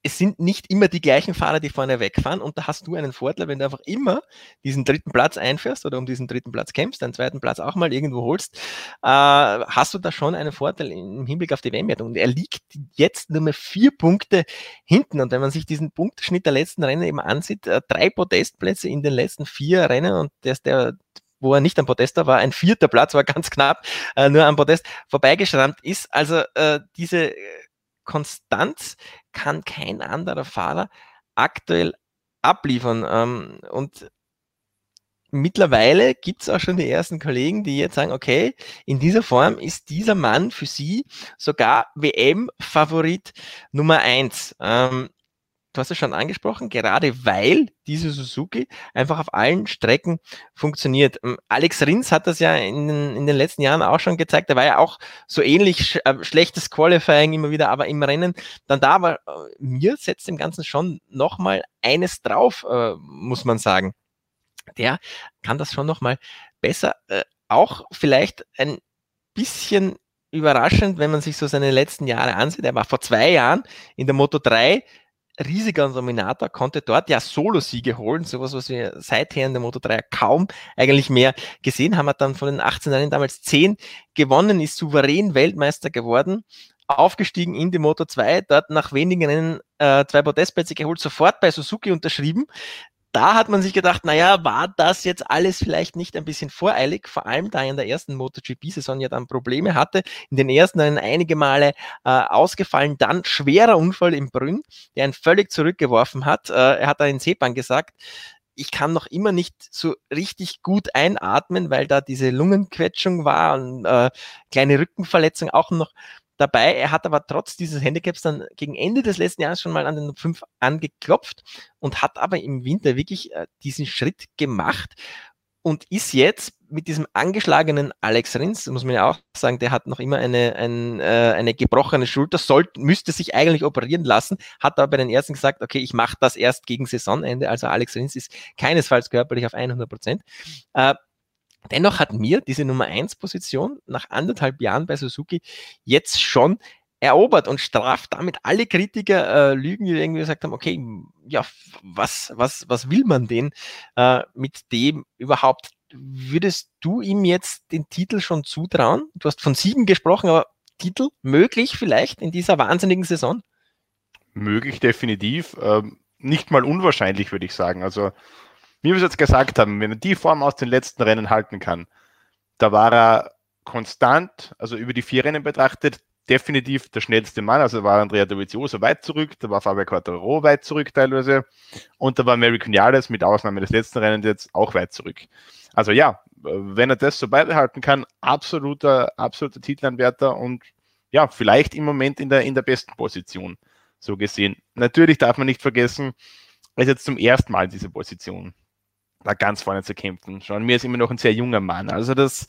Es sind nicht immer die gleichen Fahrer, die vorne wegfahren und da hast du einen Vorteil, wenn du einfach immer diesen dritten Platz einfährst oder um diesen dritten Platz kämpfst, deinen zweiten Platz auch mal irgendwo holst, äh, hast du da schon einen Vorteil im Hinblick auf die WM-Wertung. Und er liegt jetzt nur mehr vier Punkte hinten und wenn man sich diesen Punktschnitt der letzten Rennen eben ansieht, äh, drei Podestplätze in den letzten vier Rennen und der ist der wo er nicht am Podest war, ein vierter Platz, war ganz knapp, äh, nur am Podest vorbeigeschrammt ist. Also äh, diese Konstanz kann kein anderer Fahrer aktuell abliefern. Ähm, und mittlerweile gibt es auch schon die ersten Kollegen, die jetzt sagen, okay, in dieser Form ist dieser Mann für sie sogar WM-Favorit Nummer eins. Ähm, du hast es schon angesprochen, gerade weil diese Suzuki einfach auf allen Strecken funktioniert. Ähm, Alex Rins hat das ja in, in den letzten Jahren auch schon gezeigt. Er war ja auch so ähnlich sch äh, schlechtes Qualifying immer wieder, aber im Rennen dann da. Aber äh, mir setzt dem Ganzen schon nochmal eines drauf, äh, muss man sagen. Der kann das schon nochmal besser. Äh, auch vielleicht ein bisschen überraschend, wenn man sich so seine letzten Jahre ansieht. Er war vor zwei Jahren in der Moto 3 riesiger Dominator, konnte dort ja Solo-Siege holen, sowas, was wir seither in der Moto 3 kaum eigentlich mehr gesehen haben, hat dann von den 18 Jahren damals 10 gewonnen, ist souverän Weltmeister geworden, aufgestiegen in die Moto 2, dort nach wenigen Rennen äh, zwei Podestplätze geholt, sofort bei Suzuki unterschrieben. Da hat man sich gedacht, naja, war das jetzt alles vielleicht nicht ein bisschen voreilig, vor allem da er in der ersten MotoGP-Saison ja dann Probleme hatte, in den ersten Rennen einige Male äh, ausgefallen, dann schwerer Unfall im Brünn, der ihn völlig zurückgeworfen hat. Äh, er hat da in Sepan gesagt, ich kann noch immer nicht so richtig gut einatmen, weil da diese Lungenquetschung war und äh, kleine Rückenverletzung auch noch dabei. Er hat aber trotz dieses Handicaps dann gegen Ende des letzten Jahres schon mal an den 5 angeklopft und hat aber im Winter wirklich äh, diesen Schritt gemacht und ist jetzt mit diesem angeschlagenen Alex Rins, muss man ja auch sagen, der hat noch immer eine, ein, äh, eine gebrochene Schulter, sollte, müsste sich eigentlich operieren lassen, hat aber bei den Ersten gesagt, okay, ich mache das erst gegen Saisonende, also Alex Rins ist keinesfalls körperlich auf 100 Prozent. Äh, dennoch hat mir diese Nummer 1 Position nach anderthalb Jahren bei Suzuki jetzt schon erobert und straft damit alle Kritiker äh, Lügen, die irgendwie gesagt haben, okay, ja, was, was, was will man denn äh, mit dem überhaupt? Würdest du ihm jetzt den Titel schon zutrauen? Du hast von sieben gesprochen, aber Titel möglich vielleicht in dieser wahnsinnigen Saison? Möglich, definitiv. Ähm, nicht mal unwahrscheinlich, würde ich sagen. Also, wie wir es jetzt gesagt haben, wenn er die Form aus den letzten Rennen halten kann, da war er konstant, also über die vier Rennen betrachtet, definitiv der schnellste Mann. Also war Andrea Dovizioso weit zurück, da war Fabio Quattro weit zurück teilweise und da war Mary Cunales mit Ausnahme des letzten Rennens jetzt auch weit zurück. Also ja, wenn er das so beibehalten kann, absoluter, absoluter Titelanwärter und ja, vielleicht im Moment in der, in der besten Position, so gesehen. Natürlich darf man nicht vergessen, er ist jetzt zum ersten Mal in dieser Position, da ganz vorne zu kämpfen. Schon mir ist immer noch ein sehr junger Mann. Also das,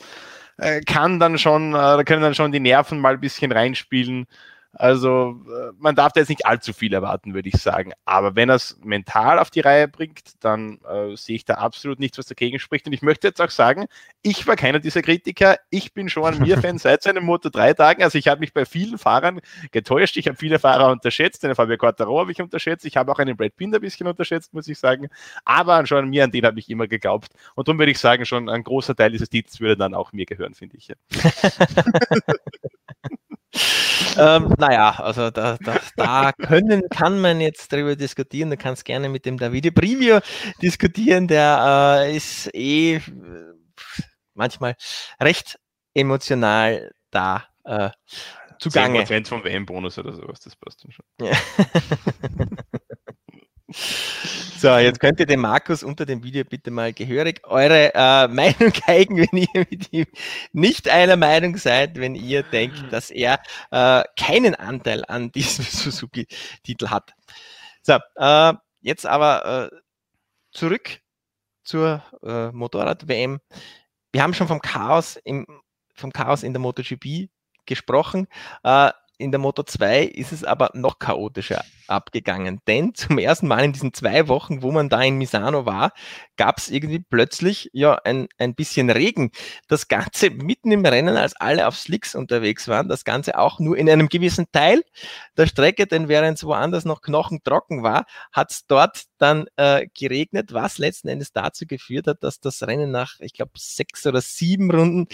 äh, kann dann schon, äh, da können dann schon die Nerven mal ein bisschen reinspielen. Also äh, man darf da jetzt nicht allzu viel erwarten, würde ich sagen. Aber wenn er es mental auf die Reihe bringt, dann äh, sehe ich da absolut nichts, was dagegen spricht. Und ich möchte jetzt auch sagen, ich war keiner dieser Kritiker. Ich bin schon ein <laughs> Mir-Fan seit seinen Motor 3 Tagen. Also ich habe mich bei vielen Fahrern getäuscht. Ich habe viele Fahrer unterschätzt. Den Fabio Quartaro habe ich unterschätzt. Ich habe auch einen Brad Pinder ein bisschen unterschätzt, muss ich sagen. Aber schon mir, an den habe ich immer geglaubt. Und darum würde ich sagen, schon ein großer Teil dieses Titels würde dann auch mir gehören, finde ich. <laughs> ähm, naja, also da, da, da, können, kann man jetzt darüber diskutieren. Du kannst gerne mit dem Davide Preview diskutieren. Der äh, ist eh manchmal recht emotional da äh, zugange. 10% vom WM-Bonus oder sowas, das passt dann schon. Ja. <laughs> So, jetzt könnt ihr dem Markus unter dem Video bitte mal gehörig eure äh, <laughs> Meinung zeigen, wenn ihr mit ihm nicht einer Meinung seid, wenn ihr denkt, dass er äh, keinen Anteil an diesem <laughs> Suzuki-Titel hat. So, äh, jetzt aber äh, zurück zur äh, Motorrad-WM. Wir haben schon vom Chaos im, vom Chaos in der MotoGP gesprochen. In der Moto 2 ist es aber noch chaotischer abgegangen, denn zum ersten Mal in diesen zwei Wochen, wo man da in Misano war, gab es irgendwie plötzlich ja ein, ein bisschen Regen. Das Ganze mitten im Rennen, als alle auf Slicks unterwegs waren, das Ganze auch nur in einem gewissen Teil der Strecke, denn während es woanders noch knochentrocken war, hat es dort dann äh, geregnet, was letzten Endes dazu geführt hat, dass das Rennen nach, ich glaube, sechs oder sieben Runden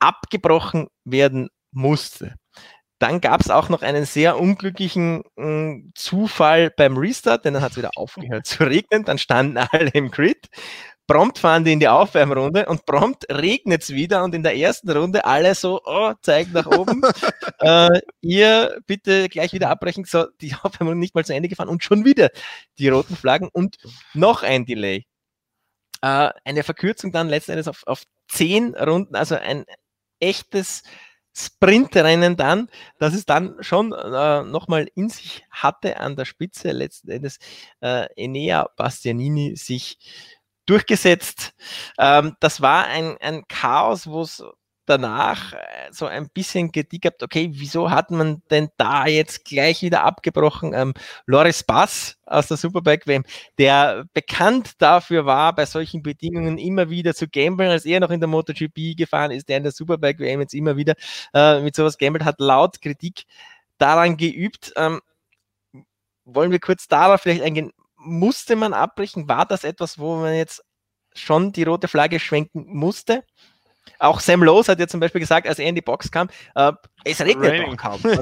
abgebrochen werden musste. Dann gab es auch noch einen sehr unglücklichen äh, Zufall beim Restart, denn dann hat es wieder aufgehört zu regnen. Dann standen alle im Grid. Prompt fahren die in die Aufwärmrunde und prompt regnet es wieder und in der ersten Runde alle so, oh, zeigt nach oben. <laughs> äh, ihr bitte gleich wieder abbrechen. So, die Aufwärmrunde nicht mal zu Ende gefahren und schon wieder die roten Flaggen und noch ein Delay. Äh, eine Verkürzung dann letzten Endes auf, auf zehn Runden, also ein echtes Sprintrennen dann, dass es dann schon äh, nochmal in sich hatte an der Spitze, letzten Endes äh, Enea Bastianini sich durchgesetzt. Ähm, das war ein, ein Chaos, wo es danach äh, so ein bisschen Kritik gehabt, okay, wieso hat man denn da jetzt gleich wieder abgebrochen? Ähm, Loris Bass aus der Superbike WM, der bekannt dafür war, bei solchen Bedingungen immer wieder zu gamblen, als er noch in der MotoGP gefahren ist, der in der Superbike WM jetzt immer wieder äh, mit sowas gambelt hat, laut Kritik daran geübt. Ähm, wollen wir kurz darauf vielleicht eingehen? Musste man abbrechen? War das etwas, wo man jetzt schon die rote Flagge schwenken musste? Auch Sam Lowe hat ja zum Beispiel gesagt, als er in die Box kam, äh, es regnet doch kaum. <laughs>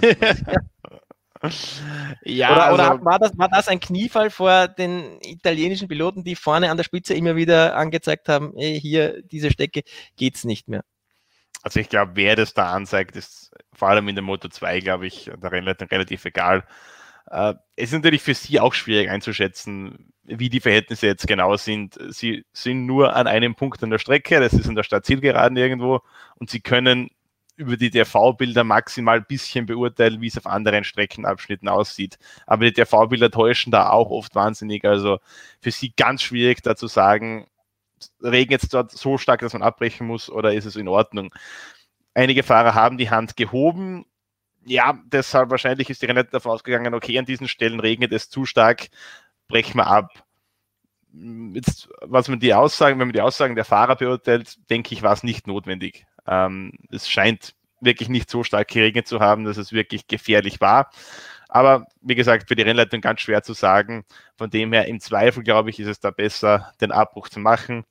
ja, oder, oder also, war, das, war das ein Kniefall vor den italienischen Piloten, die vorne an der Spitze immer wieder angezeigt haben, ey, hier, diese Strecke geht's nicht mehr? Also ich glaube, wer das da anzeigt, ist vor allem in der Moto 2, glaube ich, da relativ, relativ egal. Äh, es ist natürlich für sie auch schwierig einzuschätzen, wie die Verhältnisse jetzt genau sind. Sie sind nur an einem Punkt an der Strecke, das ist in der Stadt Zielgeraden irgendwo, und sie können über die TV-Bilder maximal ein bisschen beurteilen, wie es auf anderen Streckenabschnitten aussieht. Aber die TV-Bilder täuschen da auch oft wahnsinnig. Also für sie ganz schwierig da zu sagen, regnet es dort so stark, dass man abbrechen muss oder ist es in Ordnung. Einige Fahrer haben die Hand gehoben. Ja, deshalb wahrscheinlich ist die Rennleitung davon ausgegangen, okay, an diesen Stellen regnet es zu stark, brechen wir ab. Jetzt, was man die Aussagen, wenn man die Aussagen der Fahrer beurteilt, denke ich, war es nicht notwendig. Ähm, es scheint wirklich nicht so stark geregnet zu haben, dass es wirklich gefährlich war. Aber wie gesagt, für die Rennleitung ganz schwer zu sagen. Von dem her, im Zweifel, glaube ich, ist es da besser, den Abbruch zu machen,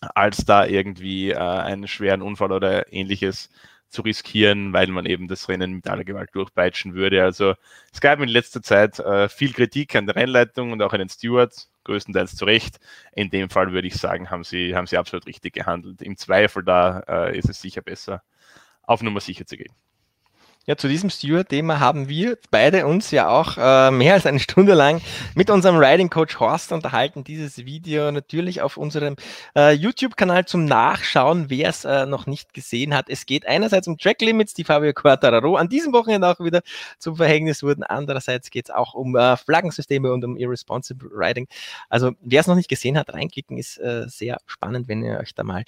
als da irgendwie äh, einen schweren Unfall oder ähnliches zu riskieren, weil man eben das Rennen mit aller Gewalt durchpeitschen würde. Also es gab in letzter Zeit äh, viel Kritik an der Rennleitung und auch an den Stewards, größtenteils zu Recht. In dem Fall würde ich sagen, haben sie, haben sie absolut richtig gehandelt. Im Zweifel da äh, ist es sicher besser, auf Nummer sicher zu gehen. Ja, zu diesem Steward-Thema haben wir beide uns ja auch äh, mehr als eine Stunde lang mit unserem Riding Coach Horst unterhalten. Dieses Video natürlich auf unserem äh, YouTube-Kanal zum Nachschauen, wer es äh, noch nicht gesehen hat. Es geht einerseits um Track Limits, die Fabio Quartararo an diesem Wochenende auch wieder zum Verhängnis wurden. Andererseits geht es auch um äh, Flaggensysteme und um Irresponsible Riding. Also wer es noch nicht gesehen hat, reinklicken ist äh, sehr spannend, wenn ihr euch da mal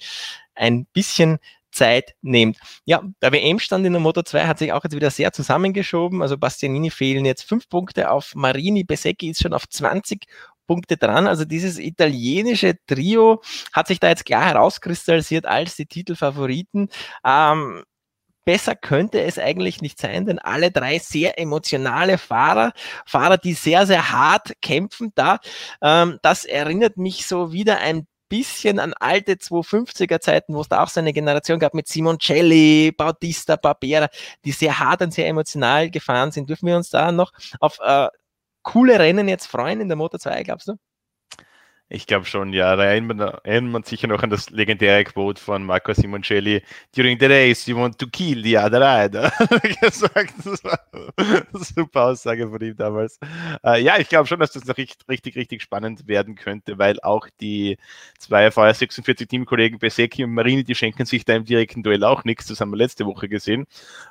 ein bisschen Zeit nehmt. Ja, der WM-Stand in der Moto 2 hat sich auch jetzt wieder sehr zusammengeschoben. Also Bastianini fehlen jetzt fünf Punkte auf Marini, Besecchi ist schon auf 20 Punkte dran. Also dieses italienische Trio hat sich da jetzt klar herauskristallisiert als die Titelfavoriten. Ähm, besser könnte es eigentlich nicht sein, denn alle drei sehr emotionale Fahrer, Fahrer, die sehr, sehr hart kämpfen da. Ähm, das erinnert mich so wieder ein bisschen an alte 250er Zeiten, wo es da auch so eine Generation gab mit Simoncelli, Bautista, Barbera, die sehr hart und sehr emotional gefahren sind. Dürfen wir uns da noch auf äh, coole Rennen jetzt freuen in der Motor 2, glaubst du? Ich glaube schon, ja. Da erinnert man, sich ja noch an das legendäre Quote von Marco Simoncelli. During the race, you want to kill the other rider. <laughs> Das war eine super Aussage von ihm damals. Äh, ja, ich glaube schon, dass das noch richtig, richtig, richtig spannend werden könnte, weil auch die zwei VR46 Teamkollegen Besecchi und Marini, die schenken sich da im direkten Duell auch nichts. Das haben wir letzte Woche gesehen.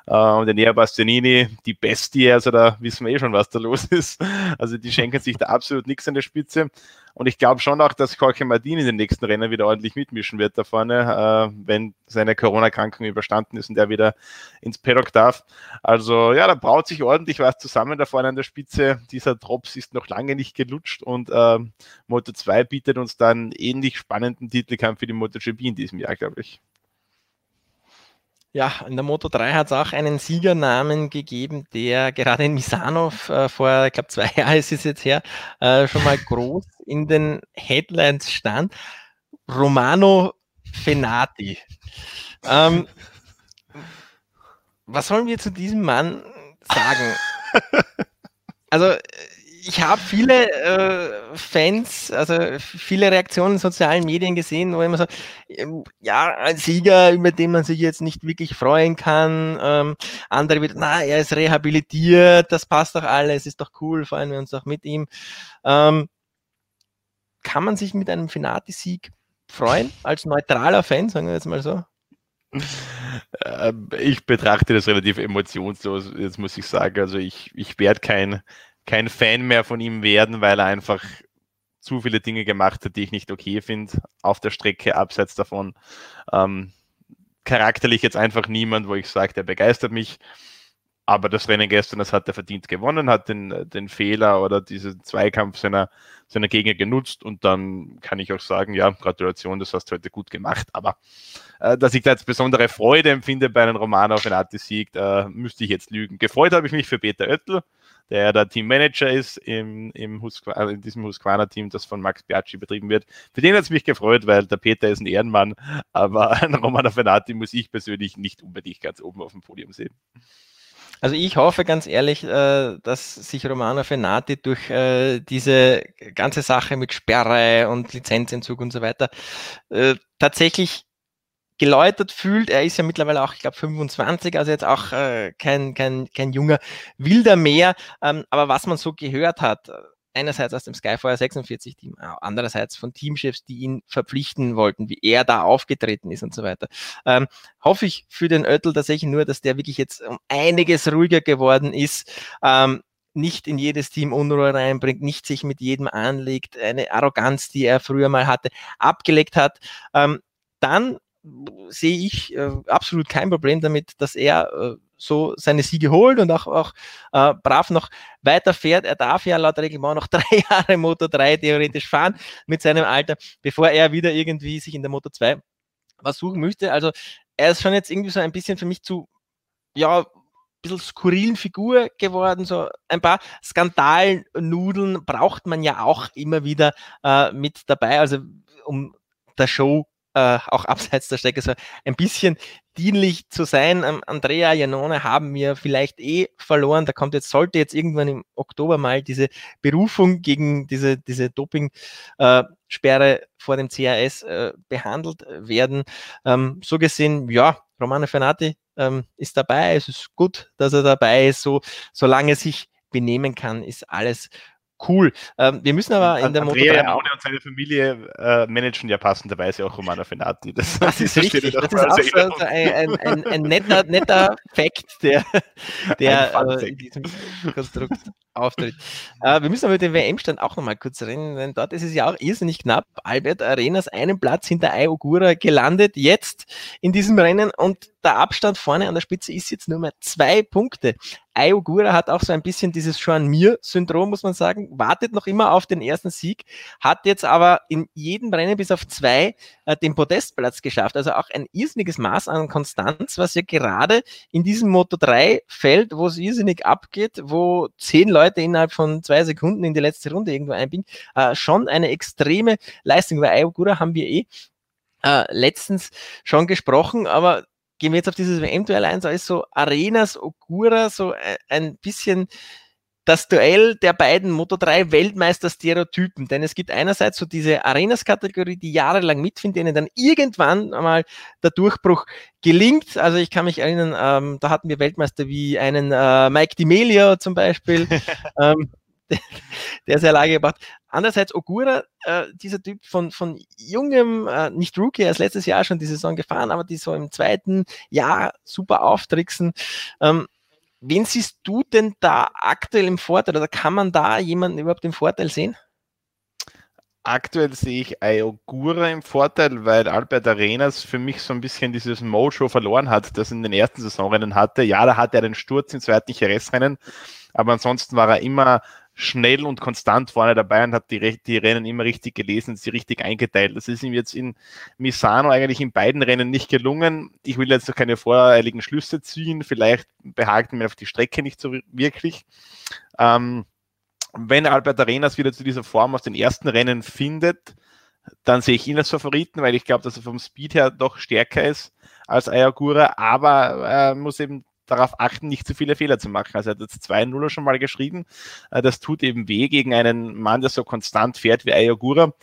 Äh, und der Nea Bastianini, die Bestie, also da wissen wir eh schon, was da los ist. Also die schenken sich da absolut nichts an der Spitze. Und ich glaube schon auch, dass Jorge Martin in den nächsten Rennen wieder ordentlich mitmischen wird da vorne, äh, wenn seine Corona-Krankung überstanden ist und er wieder ins Paddock darf. Also ja, da braut sich ordentlich was zusammen da vorne an der Spitze. Dieser Drops ist noch lange nicht gelutscht und äh, Moto 2 bietet uns dann ähnlich spannenden Titelkampf für die MotoGP in diesem Jahr, glaube ich. Ja, in der Moto 3 hat es auch einen Siegernamen gegeben, der gerade in Misano äh, vor, ich glaube, zwei <laughs> Jahren ist es jetzt her, äh, schon mal groß in den Headlines stand. Romano Fenati. Ähm, was sollen wir zu diesem Mann sagen? <laughs> Also ich habe viele äh, Fans, also viele Reaktionen in sozialen Medien gesehen, wo immer so, ähm, ja, ein Sieger, über den man sich jetzt nicht wirklich freuen kann. Ähm, andere wieder, na, er ist rehabilitiert, das passt doch alles, ist doch cool, freuen wir uns doch mit ihm. Ähm, kann man sich mit einem Finati-Sieg freuen, als neutraler Fan, sagen wir jetzt mal so? Ähm, ich betrachte das relativ emotionslos, jetzt muss ich sagen. Also ich, ich werde kein kein Fan mehr von ihm werden, weil er einfach zu viele Dinge gemacht hat, die ich nicht okay finde, auf der Strecke, abseits davon. Ähm, charakterlich jetzt einfach niemand, wo ich sage, der begeistert mich. Aber das Rennen gestern, das hat er verdient gewonnen, hat den, den Fehler oder diesen Zweikampf seiner, seiner Gegner genutzt und dann kann ich auch sagen, ja, Gratulation, das hast du heute gut gemacht. Aber äh, dass ich da jetzt besondere Freude empfinde bei einem Roman auf einen Artis-Sieg, äh, müsste ich jetzt lügen. Gefreut habe ich mich für Peter Oettel, der ja der Teammanager ist im, im Husqvarna, also in diesem Husqvarna-Team, das von Max Biaggi betrieben wird. Für den hat es mich gefreut, weil der Peter ist ein Ehrenmann, aber <laughs> ein Romano Fenati muss ich persönlich nicht unbedingt ganz oben auf dem Podium sehen. Also ich hoffe ganz ehrlich, äh, dass sich Romano Fenati durch äh, diese ganze Sache mit Sperre und Lizenzentzug und so weiter äh, tatsächlich geläutert fühlt. Er ist ja mittlerweile auch, ich glaube, 25, also jetzt auch kein, kein, kein junger Wilder mehr. Ähm, aber was man so gehört hat, einerseits aus dem Skyfire 46 Team, andererseits von Teamchefs, die ihn verpflichten wollten, wie er da aufgetreten ist und so weiter. Ähm, hoffe ich für den Oettel tatsächlich nur, dass der wirklich jetzt um einiges ruhiger geworden ist. Ähm, nicht in jedes Team Unruhe reinbringt, nicht sich mit jedem anlegt, eine Arroganz, die er früher mal hatte, abgelegt hat. Ähm, dann sehe ich äh, absolut kein Problem damit, dass er äh, so seine Siege holt und auch, auch äh, brav noch weiter fährt. Er darf ja laut Reglement noch <laughs> drei Jahre Moto 3 theoretisch fahren mit seinem Alter, bevor er wieder irgendwie sich in der Moto 2 was suchen möchte. Also er ist schon jetzt irgendwie so ein bisschen für mich zu, ja, bisschen skurrilen Figur geworden. So ein paar Skandalnudeln braucht man ja auch immer wieder äh, mit dabei. Also um der Show äh, auch <laughs> abseits der Strecke so ein bisschen dienlich zu sein. Ähm, Andrea Janone haben wir vielleicht eh verloren. Da kommt jetzt, sollte jetzt irgendwann im Oktober mal diese Berufung gegen diese, diese Doping-Sperre äh, vor dem CAS äh, behandelt werden. Ähm, so gesehen, ja, Romano Fernati ähm, ist dabei. Es ist gut, dass er dabei ist. So, solange sich benehmen kann, ist alles Cool. Ähm, wir müssen aber in der Andrea Moto 3 und seine Familie äh, managen ja passenderweise auch Romano Fenati. Das, das ist <laughs> richtig. Das ist so ein, ein, ein, ein, netter, netter Fakt, der, <laughs> der äh, in diesem Konstrukt auftritt. Äh, wir müssen aber mit dem WM-Stand auch nochmal kurz reden, denn dort ist es ja auch irrsinnig knapp. Albert Arenas einen Platz hinter Ayogura gelandet, jetzt in diesem Rennen und der Abstand vorne an der Spitze ist jetzt nur mehr zwei Punkte. Ayogura hat auch so ein bisschen dieses Sean Mir-Syndrom, muss man sagen, wartet noch immer auf den ersten Sieg, hat jetzt aber in jedem Rennen bis auf zwei äh, den Podestplatz geschafft. Also auch ein irrsinniges Maß an Konstanz, was ja gerade in diesem Moto 3 fällt, wo es irrsinnig abgeht, wo zehn Leute innerhalb von zwei Sekunden in die letzte Runde irgendwo einbiegen, äh, schon eine extreme Leistung. Über Ayogura haben wir eh äh, letztens schon gesprochen, aber gehen wir jetzt auf dieses WM-Duell ein, so ist so Arenas, Ogura, so ein bisschen das Duell der beiden Moto 3 Weltmeister-Stereotypen. Denn es gibt einerseits so diese Arenas-Kategorie, die jahrelang mitfindet, denen dann irgendwann einmal der Durchbruch gelingt. Also ich kann mich erinnern, ähm, da hatten wir Weltmeister wie einen äh, Mike D'Amelio zum Beispiel. <laughs> ähm, der sehr lange gebracht. Andererseits Ogura, äh, dieser Typ von, von jungem, äh, nicht Rookie, er ist letztes Jahr schon die Saison gefahren, aber die so im zweiten Jahr super auftricksen. Ähm, wen siehst du denn da aktuell im Vorteil oder kann man da jemanden überhaupt im Vorteil sehen? Aktuell sehe ich Ayogura im Vorteil, weil Albert Arenas für mich so ein bisschen dieses Mojo verloren hat, das in den ersten Saisonrennen hatte. Ja, da hatte er den Sturz im zweiten RS-Rennen, aber ansonsten war er immer schnell und konstant vorne dabei und hat die, die Rennen immer richtig gelesen sie richtig eingeteilt. Das ist ihm jetzt in Misano eigentlich in beiden Rennen nicht gelungen. Ich will jetzt noch keine voreiligen Schlüsse ziehen. Vielleicht behagt mir auf die Strecke nicht so wirklich. Ähm, wenn Albert Arenas wieder zu dieser Form aus den ersten Rennen findet, dann sehe ich ihn als Favoriten, weil ich glaube, dass er vom Speed her doch stärker ist als Ayagura, aber er äh, muss eben darauf achten, nicht zu viele Fehler zu machen. Also er hat jetzt 2-0 schon mal geschrieben. Äh, das tut eben weh gegen einen Mann, der so konstant fährt wie Ayagura.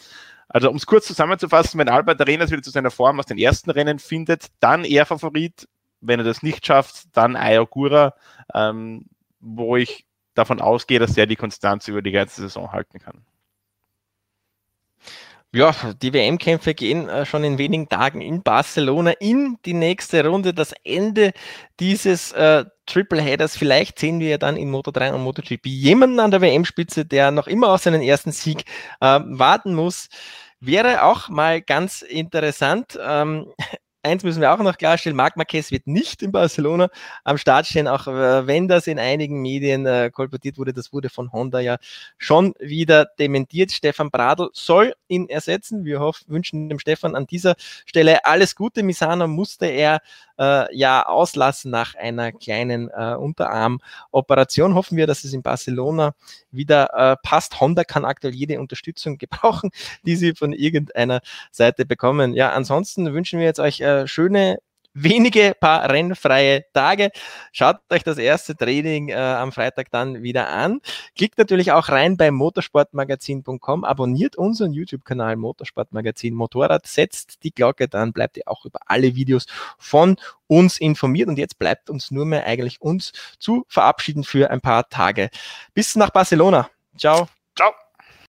Also um es kurz zusammenzufassen, wenn Albert Arenas wieder zu seiner Form aus den ersten Rennen findet, dann er Favorit. Wenn er das nicht schafft, dann Ayagura, ähm, wo ich davon ausgehe, dass er die Konstanz über die ganze Saison halten kann. Ja, die WM-Kämpfe gehen äh, schon in wenigen Tagen in Barcelona in die nächste Runde. Das Ende dieses äh, Triple Headers. Vielleicht sehen wir ja dann in Moto 3 und MotoGP jemanden an der WM-Spitze, der noch immer auf seinen ersten Sieg äh, warten muss. Wäre auch mal ganz interessant. Ähm, eins müssen wir auch noch klarstellen, Marc Marquez wird nicht in Barcelona am Start stehen, auch äh, wenn das in einigen Medien äh, kolportiert wurde, das wurde von Honda ja schon wieder dementiert. Stefan Bradl soll ihn ersetzen. Wir hoffen, wünschen dem Stefan an dieser Stelle alles Gute. Misano musste er äh, ja auslassen nach einer kleinen äh, Unterarmoperation. Hoffen wir, dass es in Barcelona wieder äh, passt. Honda kann aktuell jede Unterstützung <laughs> gebrauchen, die sie von irgendeiner Seite bekommen. Ja, ansonsten wünschen wir jetzt euch äh, schöne wenige paar rennfreie Tage. Schaut euch das erste Training äh, am Freitag dann wieder an. Klickt natürlich auch rein bei motorsportmagazin.com, abonniert unseren YouTube-Kanal Motorsportmagazin Motorrad, setzt die Glocke, dann bleibt ihr auch über alle Videos von uns informiert und jetzt bleibt uns nur mehr eigentlich uns zu verabschieden für ein paar Tage. Bis nach Barcelona. Ciao.